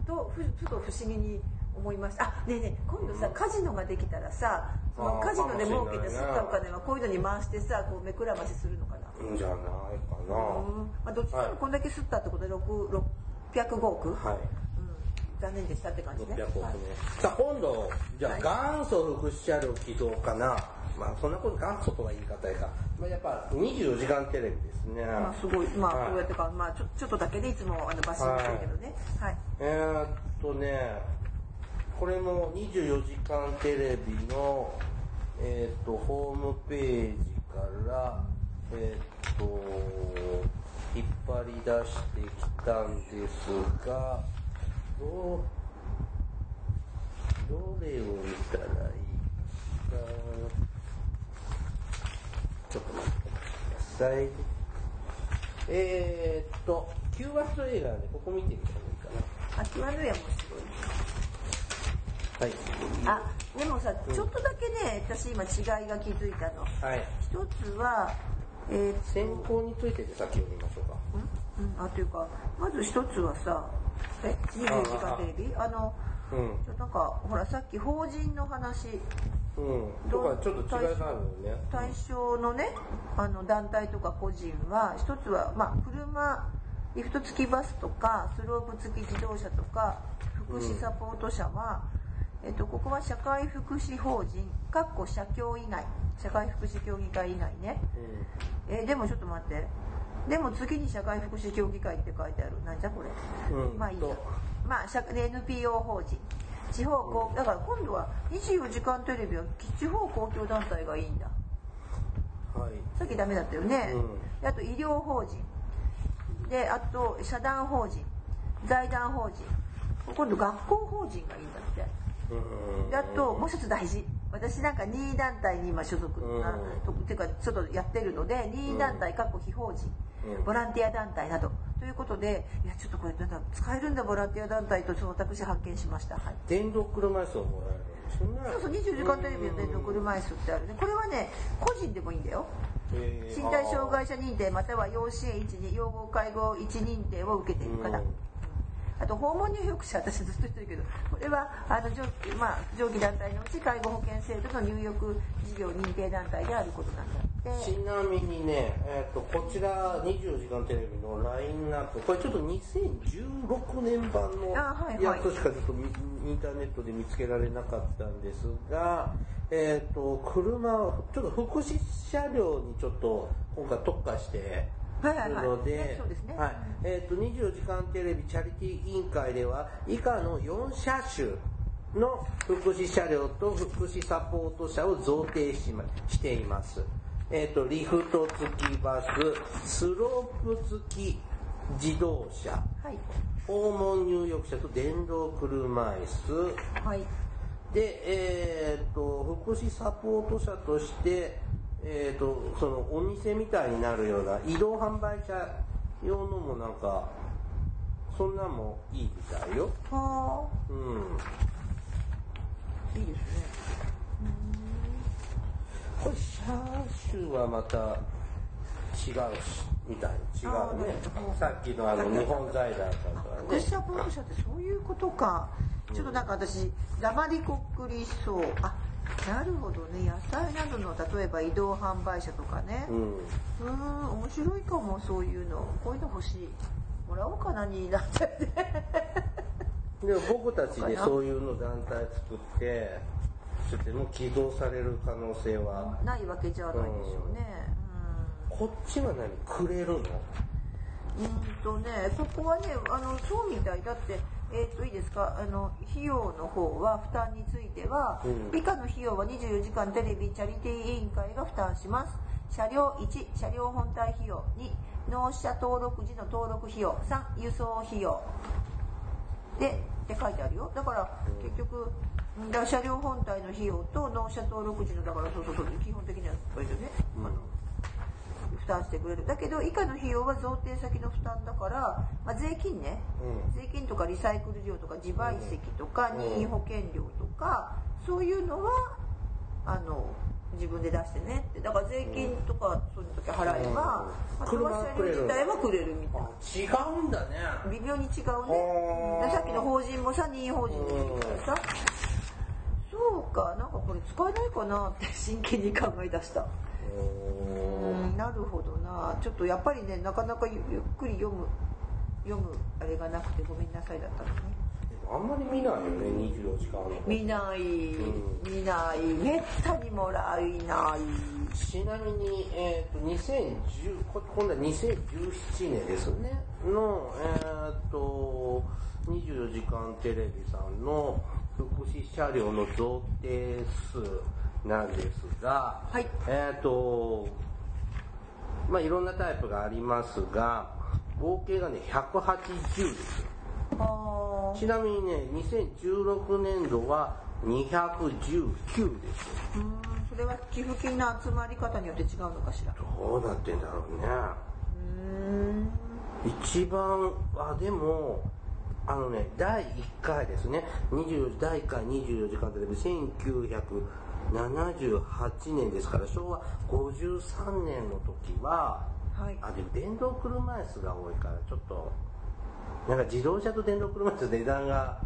とふちょっと不思議に思いました。あねえねえ今度さカジノができたらさそのカジノで儲けて吸ったお金はこういうのに回してさこう目くらましするのかな。じゃないかな。うん。まあ、どっちでもこんだけ吸ったってことで6 605億、はい。うん、残念でしたって感じね。600億ね、はい。さあ今度じゃあ、はい。元祖福祉車両起動かな。まあそんなこと元祖とは言い方やか、まあ、やっぱ24時間テレビですね、まあ、すごい、まあ、はい。こうやってか、まあ、ちょ、ちょっとだけでいつも、あの、バッシングしてるけどね。はい。えー、っとねこれも24時間テレビのえーっとホームページからえーっと引っ張り出してきたんですがどどれを見たらいいかちょっと待ってください。えー、っと Q ワスト映画でここ見てみた方がいいかな。あ、Q&A は面白い。はい。あでもさちょっとだけね私今違いが気づいたのはい。一つはえーっと選考についてで先読みましょうか。うん、あというかまず一つはさえ24時間テレビ？あのうん。ちょなんかほらさっき法人の話うん。とかちょっと違いがあるよね。対象のねあの団体とか個人は一つは、まあ、車リフト付きバスとかスロープ付き自動車とか福祉サポート車は、えっと、ここは社会福祉法人かっこ社協以外社会福祉協議会以外ね。えでもちょっと待って。でも次に社会福祉協議会って書いてある。なんじゃこれ、うん。まあいいや。と。まあ社 NPO 法人。地方公だから今度は24時間テレビは地方公共団体がいいんだ。うん。はい。さっきダメだったよね、うであと医療法人。であと社団法人。財団法人。今度学校法人がいいんだってあともう一つ大事。私なんか任意団体に今所属。な、うん。とっていうかちょっとやってるので任意団体かっこ非法人、うん。ボランティア団体など。ということでいやちょっとこれなんだ使えるんだボランティア団体とちょっと私発見しました。はい。電動車椅子をもらえるんですよね。そうそう24時間テレビの電動車椅子ってあるね。これはね個人でもいいんだよ。えー身体障害者認定または要支援1に養護介護1認定を受けている方、うんあと訪問入浴者私ずっと言ってるけどこれはあの上,、まあ、上記団体のうち介護保険制度の入浴事業認定団体であることなんだって。ちなみにね、えー、とこちら24時間テレビのラインナップ。これちょっと2016年版のやつしかちょっとみインターネットで見つけられなかったんですが、えー、と車ちょっと福祉車両にちょっと今回特化してはいのではい。えー、と24時間テレビチャリティー委員会では以下の4車種の福祉車両と福祉サポート車を贈呈し,、ま、しています。えっ、と、リフト付きバス、スロープ付き自動車、はい。訪問入浴車と電動車椅子、はい。で、えっ、と、福祉サポート車として、えっ、と、そのお店みたいになるような移動販売車用のもなんか、そんなんもいいみたいよ。はうん。あいいですねこれ車種はまた違うし、みたいに違うあーねさっきのあの日本財団だからね。福祉サポート車ってそういうことかちょっとなんか私黙りこっくりそうあなるほどね。野菜などの例えば移動販売車とかね。うん。うーん面白いかもそういうの。こういうの欲しい。もらおうかなになって。でも僕たちでそういうの団体作って、ちょっともう起動される可能性は、ないわけじゃないでしょうね。こっちは何？くれるの？うんとねここはねあのそうみたい。だってえっ、といいですか？あの費用の方は負担については、うん。以下の費用は24時間テレビチャリティー委員会が負担します。車両1車両本体費用2納車登録時の登録費用3輸送費用。でって書いてあるよ。だから結局うんだ車両本体の費用と納車登録時のだからそうそうそう基本的にはこれでね、あの負担してくれる。だけど以下の費用は贈呈先の負担だから、まあ、税金ね、うん。税金とかリサイクル料とか自賠責とかうん。任意保険料とかそういうのはあの自分で出してねって。だから税金とかそういう時払えば、うん。まあ、車は車自体はくれるみたいな。あ違うんだね。微妙に違うね。さっきの法人もさ任意法人でさ。そうか。なんかこれ使えないかなって真剣に考え出した。うんなるほどな。ちょっとやっぱりねなかなかゆゆっくり読む読むあれがなくてごめんなさいだったのね。あんまり見ないよね、24時間の。見ない、うん。見ないめったにもらいない。ちなみに、えっ、と、2010、こ今度は2017年ですね、の、えっ、と、24時間テレビさんの福祉車両の贈呈数なんですが、はい。えっ、と、まあいろんなタイプがありますが、合計がね、180です。あーちなみにね、2016年度は219です。うんそれは寄付金の集まり方によって違うのかしらどうなってんだろうね。うん一番あでもあのね第1回ですね20第1回24時間テレビ1978年ですから昭和53年の時ははい。あでも電動車椅子が多いからちょっとなんか自動車と電動車椅子値段が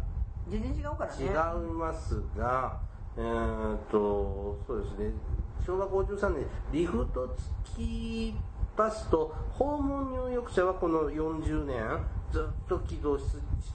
全然違うからね。違いますが、えーっとそうですね。昭和53年リフト付きバスと訪問入浴車はこの40年ずっと起動しし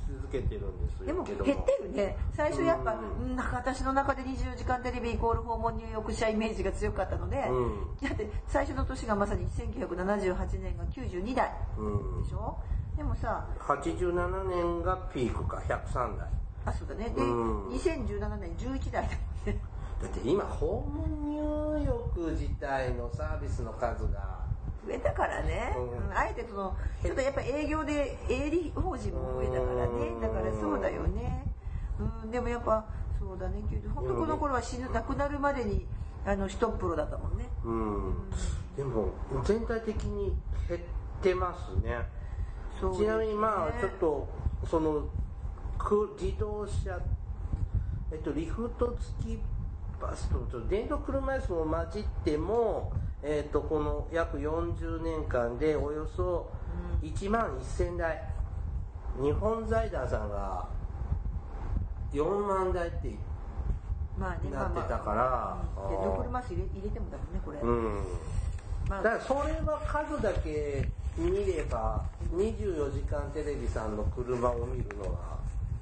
続けてるんですでも減ってるね。最初やっぱ、ううんなんか私の中で24時間テレビイコール訪問入浴者イメージが強かったので、うん。だって最初の年がまさに1978年が92台うん。でしょ？でもさ87年がピークか。103台あそうだね。で、うん。2017年11台だもんね。だって今訪問入浴自体のサービスの数が増えたからね、うん。うんあえてそのちょっとやっぱ営業で営利法人も増えたからね。うん。だからそうだよね。うん。でもやっぱそうだね。本当この頃は死ぬ亡くなるまでにあの一プロだったもんね。うん。でも全体的に減ってますね。ね。ちなみにまあちょっとそのく自動車えっとリフト付きバスと電動車椅子も混じってもえっとこの約40年間でおよそ1万1000台。日本財団さんが4万台ってまあねなってたから。うん。でドクルマス入れ入れてもだもんねこれ、うん。まあ。だからそれは数だけ見れば24時間テレビさんの車を見るのは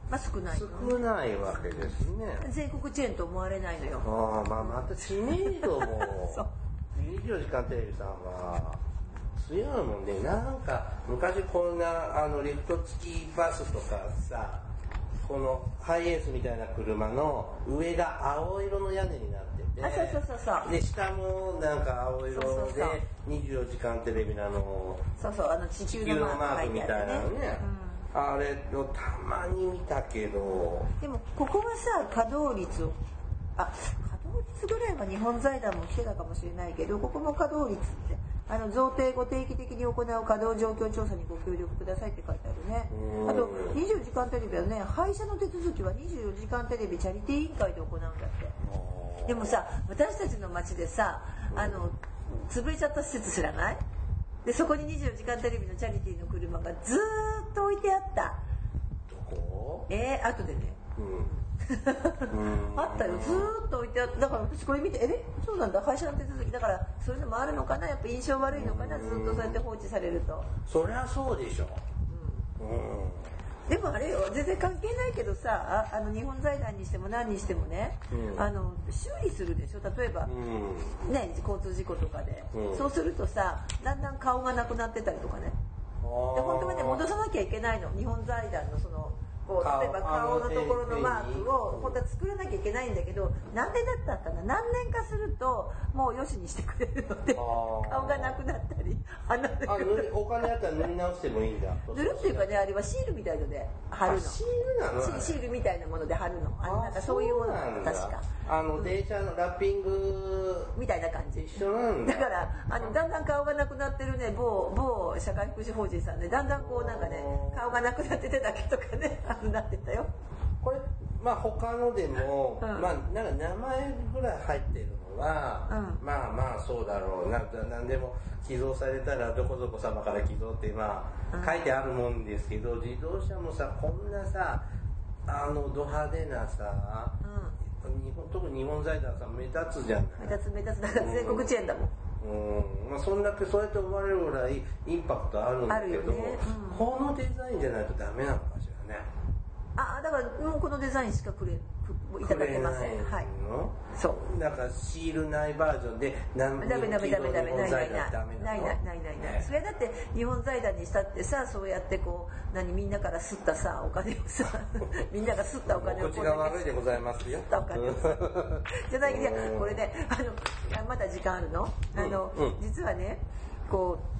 まあ少ないの少ないわけですね。全国チェーンと思われないのよ。ああまあまた知名度も [LAUGHS] 24時間テレビさんは強いもんねなんか昔こんなあのリフト付きバスとかさこのハイエースみたいな車の上が青色の屋根になっててあそうそうそうそう。で下もなんか青色で24時間テレビのあのそうそうあの地球のマークみたいなのね。あれをたまに見たけど。うんでもここはさ稼働率をあ稼働率ぐらいは日本財団も来てたかもしれないけどここも稼働率ってあの贈呈後定期的に行う稼働状況調査にご協力くださいって書いてあるね。うん。あと24時間テレビはね。廃車の手続きは24時間テレビチャリティー委員会で行うんだって。でもさ私たちの町でさあの潰れちゃった施設知らない？でそこに24時間テレビのチャリティーの車がずーっと置いてあった。どこ？えー、後でね。うんうんあったよ。ずーっと置いてあっただから私これ見てえそうなんだ。会社の手続きだからそういうのもあるのかな？やっぱ印象悪いのかな？ずっとそうやって放置されると。そりゃそうでしょ。うん。でもあれよ。全然関係ないけどさああの日本財団にしても何にしてもね、うん。あの修理するでしょ？例えば、うん。ね、交通事故とかで、うん。そうするとさだんだん顔がなくなってたりとかね。で本当はね戻さなきゃいけないの。日本財団のそのこう顔例えば顔のところのマークを本当は作らなきゃいけないんだけどなんでだったかな？何年かするともうよしにしてくれるので顔がなくなったり鼻でお金あったら塗り直してもいいんだ。[LAUGHS] 塗るっていうかねあれはシールみたいので貼るの。あシールなの？シシールみたいなもので貼るの。あのなんかそういうものなのだ。確か。あの電車のラッピング。みたいな感じ。一緒なんだ。だからあのだんだん顔がなくなってるね某某社会福祉法人さんでだんだんこうなんかね顔がなくなって手だけとかねあのなってたよ。これまあ他のでも、うん。まあなんか名前ぐらい入ってるのは、うん。まあまあそうだろうななんでも寄贈されたらどこどこ様から寄贈ってまうん。あ書いてあるもんですけど、自動車もさこんなさあのド派手なさ、う日本特に日本財団さん目立つじゃない。目立つ目立つ。だから全国チェーンだもん。うん。まあ、そんだけそうやって思われるぐらいインパクトあるんだけど、ね。うん。このデザインじゃないとダメなのかあだからもうこのデザインしかくれくいただけません。はいの？そう。なんかシールないバージョンで何ダメダメダメダメないないないダメないないないないない。それだって日本財団にしたってさそうやってこう何みんなから吸ったさお金をさ [LAUGHS] みんなが吸ったお金を口が悪いでございますよ。吸ったお金を。さ [LAUGHS] じゃないいやこれねあのあまだ時間あるの？あの、うんうん。実はねこう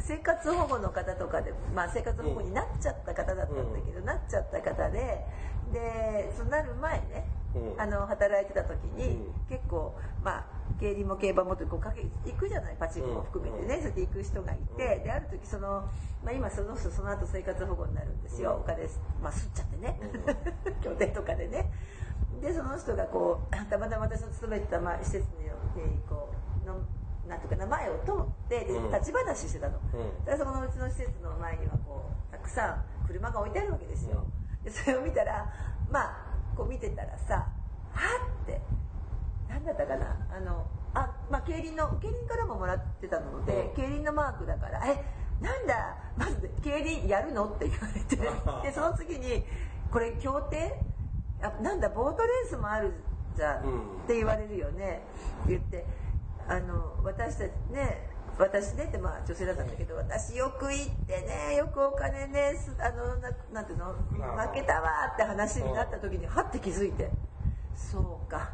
生活保護の方とかで、まあ、生活保護になっちゃった方だったんだけど、なっちゃった方ででそうなる前ね、うん。あの働いてた時に、うん。結構まあ競輪も競馬もとこうかけ行くじゃないパチンコも含めてね、そうやって行く人がいて、である時そのまあ、今その人その後生活保護になるんですよ、うん。お金、まあ、吸っちゃってね、[LAUGHS] 拠点とかでね。でその人がこうたまたま私の勤めてた、まあ、施設にこうのなんていうかな前を通ってでうん。立ち話してたの、うん。でそこのうちの施設の前にはこうたくさん車が置いてあるわけですよ、でそれを見たらまあこう見てたらさはっって何だったかな？あのあまあ競輪の競輪からももらってたので、うん。競輪のマークだからえなんだまず競輪やるの？って言われて [LAUGHS] でその次にこれ競艇？あなんだボートレースもあるじゃん、うんって言われるよね。言ってあの私たちね私ねってまあ女性だったんだけど私よく行ってねよくお金ねすあのななんていうの？負けたわって話になった時にはって気づいて。そうか。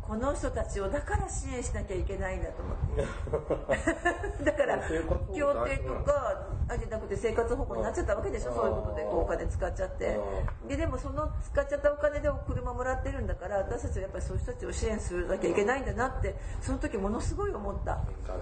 この人たちをだから支援しなきゃいけないんだと思って。[LAUGHS] だから協定とかあじゃなくて生活保護になっちゃったわけでしょ？うん。そういうことでこうお金使っちゃって。ででもその使っちゃったお金でお車もらってるんだから私たちはやっぱりそういう人たちを支援するなきゃいけないんだなってその時ものすごい思った。回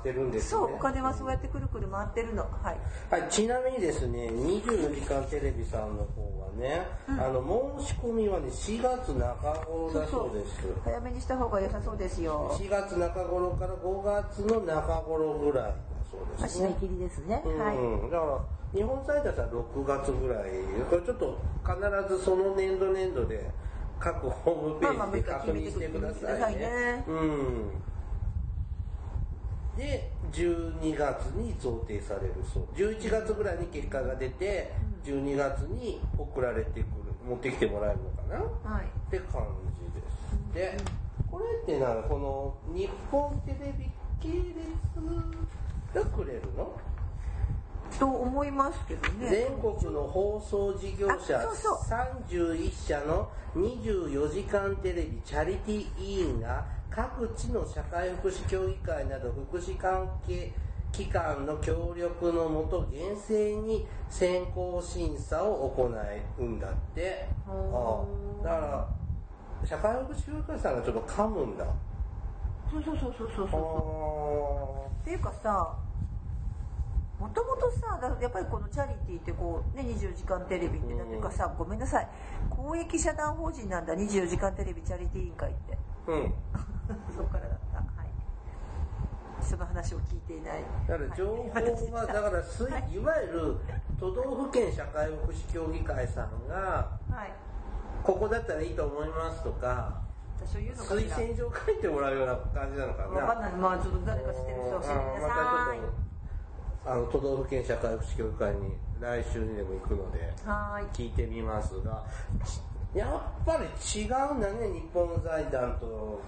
ってるんですね。そうお金はそうやってくるくる回ってるの。はい。はい、ちなみにですね、24時間テレビさんの方はね、あの申し込みはね、4月中頃だそうです。早めにした方が良さそうですよ。4月中頃から5月の中頃ぐらい。だそうですね。締め切りですね、うん、はいだから日本サイトは6月ぐらいこれちょっと必ずその年度年度で各ホームページで確認してくださいね,、ねうん。で12月に贈呈されるそう。11月ぐらいに結果が出て12月に送られてくる持ってきてもらえるのかな？はい。って感じです。で、これってな、この日本テレビ系列がくれるの？と思いますけどね。全国の放送事業者あそうそう。31社の24時間テレビチャリティ委員が各地の社会福祉協議会など福祉関係機関の協力のもと厳正に選考審査を行うんだって。だから社会福祉協議会さんがちょっと噛むんだ。そうそうそうそうそうあそう。っていうかさもともとさだやっぱりこのチャリティーってこうね24時間テレビってうん。ていうかさごめんなさい。公益社団法人なんだ24時間テレビチャリティー委員会って。うん。[LAUGHS] そこからだった。はい。その話を聞いていない。だから情報は、だから [LAUGHS] すい、いわゆる都道府県社会福祉協議会さんが、はい。ここだったらいいと思いますとか、私は言うのか推薦状書いてもらうような感じなのかな。わかんない。まあちょっと誰か知ってる人教えてくださいあの都道府県社会福祉協議会に来週にでも行くので聞いてみますがちやっぱり違うんだね日本財団と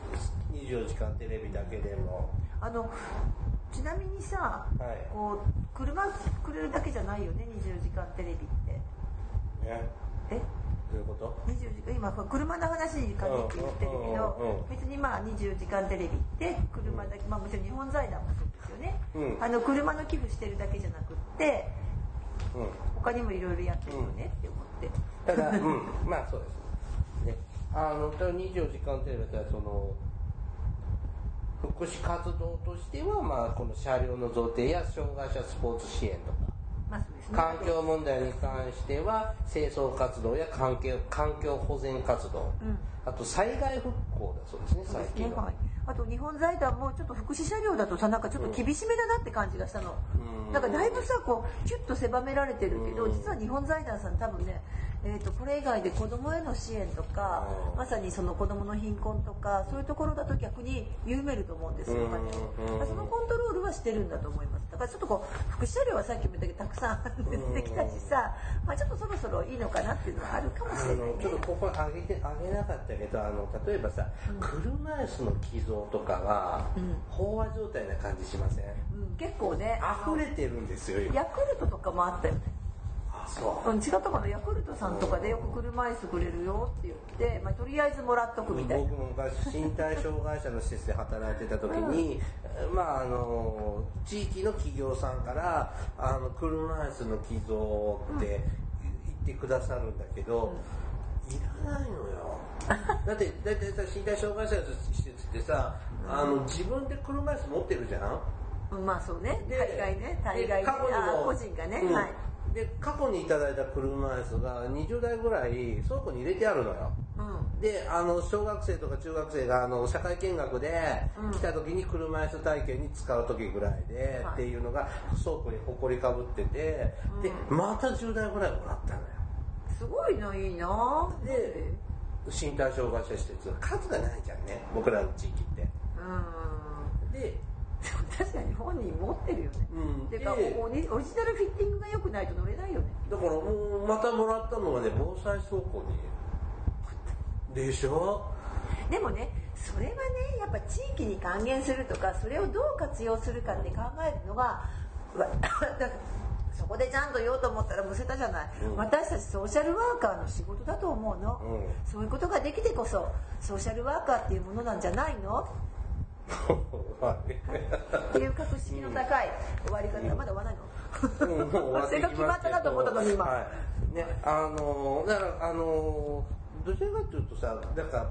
24時間テレビだけでも。あのちなみにさ、はい。こう車くれるだけじゃないよね24時間テレビって。ねえ？どういうこと？24時間今車の話に限って言ってるけど別にまあ24時間テレビって車だけまあもちろん日本財団もそうよね、うん。あの車の寄付してるだけじゃなくってうん。他にもいろいろやってるよねって思って、ただ、[LAUGHS] うん、まあそうです。ね、あの、24時間テレビだったら、その、福祉活動としては、まあ、この車両の贈呈や障害者スポーツ支援とか、まあね。環境問題に関しては、清掃活動や環境環境保全活動、うん。あと災害復興だそうですね、最近は。あと日本財団もちょっと福祉車両だとさなんかちょっと厳しめだなって感じがしたの、うん。なんかだいぶさこうキュッと狭められてるけど、うん。実は日本財団さん多分ね、えー、とこれ以外で子供への支援とか、うん。まさにその子供の貧困とかそういうところだと逆に緩めると思うんですよ、おそのコントロールはしてるんだと思います。だからちょっとこう福祉車両はさっきも言ったけどたくさん出てきたしさ、まあ、ちょっとそろそろいいのかなっていうのはあるかもしあれない。ねのちょっとここ上げて上げなかったけどあの例えばさ、車椅子の寄贈とかは、うん。飽和状態な感じしません？うん、結構ね溢れてるんですよ今。ヤクルトとかもあったよね。あそう。うん、違ったかな？ヤクルトさんとかでよく車椅子くれるよって言って、まあ、とりあえずもらっとくみたいな。僕も昔身体障害者の施設で働いてた時に、まああの地域の企業さんからあの車椅子の寄贈って言ってくださるんだけど、いらないのよ。[LAUGHS] だってだってさ身体障害者の施設ってさあの自分で車椅子持ってるじゃん？うんまあそうね。で大概ね。大概で過去にあも個人がね、うん。はいで過去にいただいた車椅子が20台ぐらい倉庫に入れてあるのよ。うん。であの小学生とか中学生があの社会見学でうん。来た時に車椅子体験に使う時ぐらいで、はい。っていうのが倉庫にほりかぶってて、でまた10台ぐらいもらったのよ。すごいのいいな。で身体障害者施設数がないじゃんね僕らの地域って。うん。で、確かに本人持ってるよね。うん、でてかオリオリジナルフィッティングが良くないと乗れないよね。だからもうまたもらったのはね防災倉庫に。でしょでもねそれはねやっぱ地域に還元するとかそれをどう活用するかって考えるのがそこでちゃんと言おうと思ったらむせたじゃない、うん。私たちソーシャルワーカーの仕事だと思うの、うん。そういうことができてこそソーシャルワーカーっていうものなんじゃないの？はい [LAUGHS] ってい。う格式の高い終わり方まだ終わらないの。うんもう終わってきますけど。それが決まったなと思ったのに今、はい、ねあのだからあのどちらかというとさなんか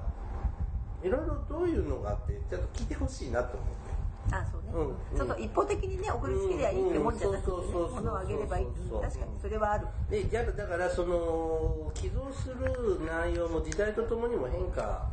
いろいろどういうのがあってちょっと聞いてほしいなと思って。あそうね、うん。ちょっと一方的にね送りつけりゃいいってもんじゃなくてね。うんそうそうそうそう物をあげればいい確かにそれはある。でじゃあだからその寄贈する内容も時代とともにも変化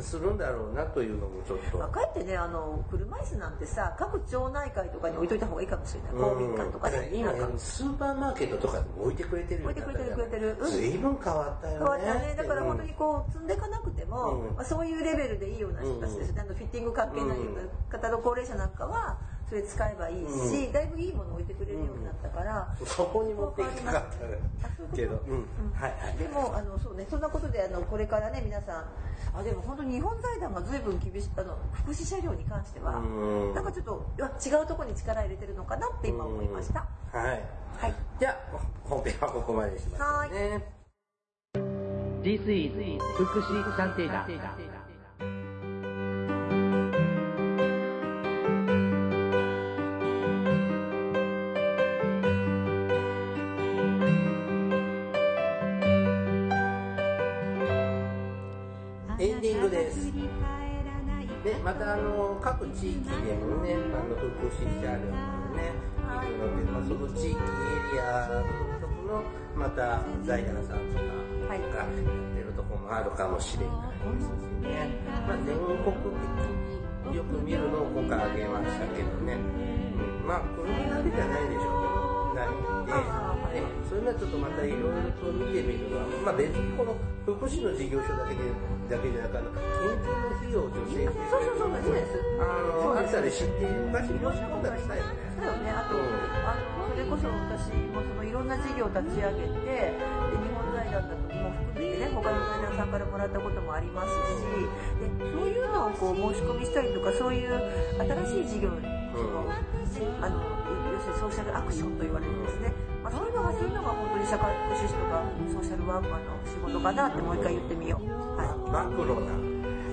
するんだろうなというのもちょっと。まあ、かえってねあの車椅子なんてさ各町内会とかに置いといた方がいいかもしれない。公民館とかね今なんか。スーパーマーケットとかでも置いてくれてる置いてくれてるくれてるうん。随分変わったよね変わったね。だから本当にこう積んでいかなくても、うん。まあ、そういうレベルでいいような人たちですね、あのフィッティング関係ない方の高齢者なんかはそれ使えばいいし、うん。だいぶいいもの置いてくれるようになったから、そこに持っていきたかったけど、うん。うん。はいはい。でもあのそうねそんなことであのこれからね皆さんあでも本当に日本財団が随分厳しいあの福祉車両に関してはうん。なんかちょっと違うところに力入れてるのかなって今思いました。はい。はい。じゃあ本編はここまでにしましょうね This is 福祉探偵団。たあの各地域でもねあの福祉車両もねい。るので、まあ、その地域エリア独特のまた財団さんとかはいがやってるところもあるかもしれないですしね、まあ、全国的によく見るのを今回あげましたけどね、うん、まあ車だけじゃないでしょうけどないんで、ね、そういうのはちょっとまたいろいろと見てみるのは、まあ、別にこの福祉の事業所だけでだけじゃなくあの研究の費用を助成してそうそうそうそうですあのあったり知って昔申し込んだりしたよね。だよね。あと、うん。あのそれこそ私もそのいろんな事業を立ち上げてで日本財団だとも含めてね他の財団さんからもらったこともありますしでそういうのをこう申し込みしたりとかそういう新しい事業にその、あの要するにソーシャルアクションと言われるんですね、まあ、そういうのがそういうのが本当に社会福祉士とかソーシャルワーカーの仕事かなってもう一回言ってみよう。はい。マクロな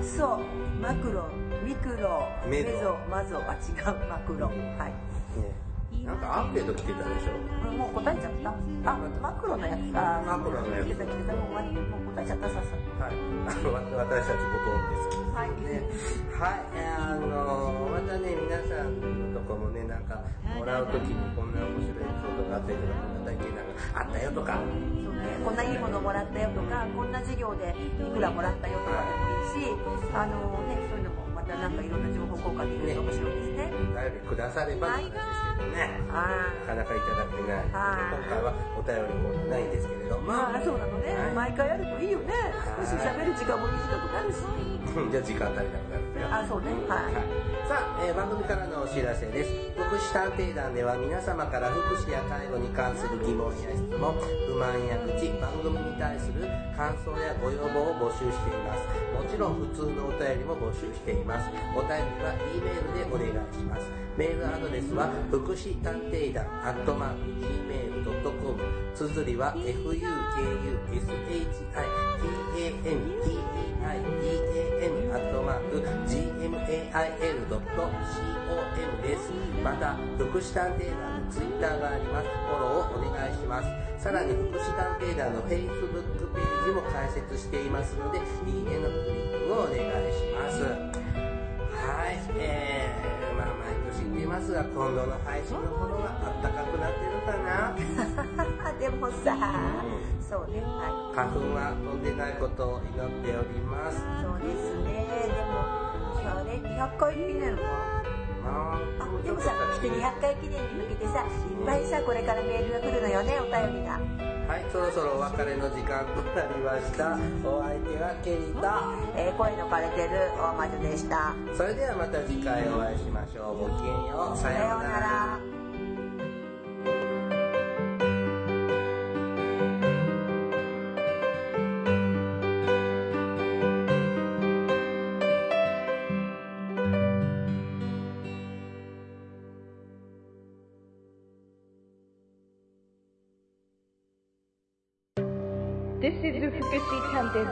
そう。マクロ。ミクロ。メゾ。マゾ。あ違う。マクロ。はい。ね。なんかアンケート来てたでしょ。もう答えちゃった。あマクロのやつ。あマクロのやつ。来てた来てた。もうもう答えちゃった。さっさ。はい、私たちご存知ですはい。ね、はい、えーあのまたね皆さんのとこもねなんかもらう時にこんな面白いエピソードがあったりとかこんな体験談があったよとかそうね。こんないいものもらったよとかこんな授業でいくらもらったよとかでもいいしあのねそういうのもまたなんかいろんな情報交換できると面白いですね。お便りくださればなんですけどね。あな。かなかいただけない。はい今回はお便りもないんですけれども。まあそうなのね、はい。毎回やるといいよね。少し喋る時間も短くなるしじゃあ時間足りなくなるんだよ。あそうね。はい。さあ、えー番組からのお知らせです。福祉探偵団では皆様から福祉や介護に関する疑問や質問不満や愚痴番組に対する感想やご要望を募集しています。もちろん普通のお便りも募集しています。お便りは E メールでお願いしますメールアドレスは福祉探偵団アットマーク Gmail.com 綴りは fukushitanteidan アットマーク gmail.com です。また福祉探偵団のツイッターがあります。フォローをお願いします。さらに福祉探偵団の Facebook ページも開設していますのでいいねのクリックをお願いします。はいえー、ますが今度の配信の頃はあったかくなってるかな。[LAUGHS] でもさそうねは花粉は飛んでないことを祈っております。いそうですね。でもあね200回記念はまあでもさきっと200回記念に向けてさいっぱいさこれからメールが来るのよねお便りがはいそろそろお別れの時間となりました。お相手はケリーえー声の枯れてる大魔女でした。とそれではまた次回お会いしましょう。ごきげんよう。さようなら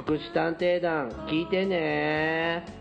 福祉探偵団聞いてね。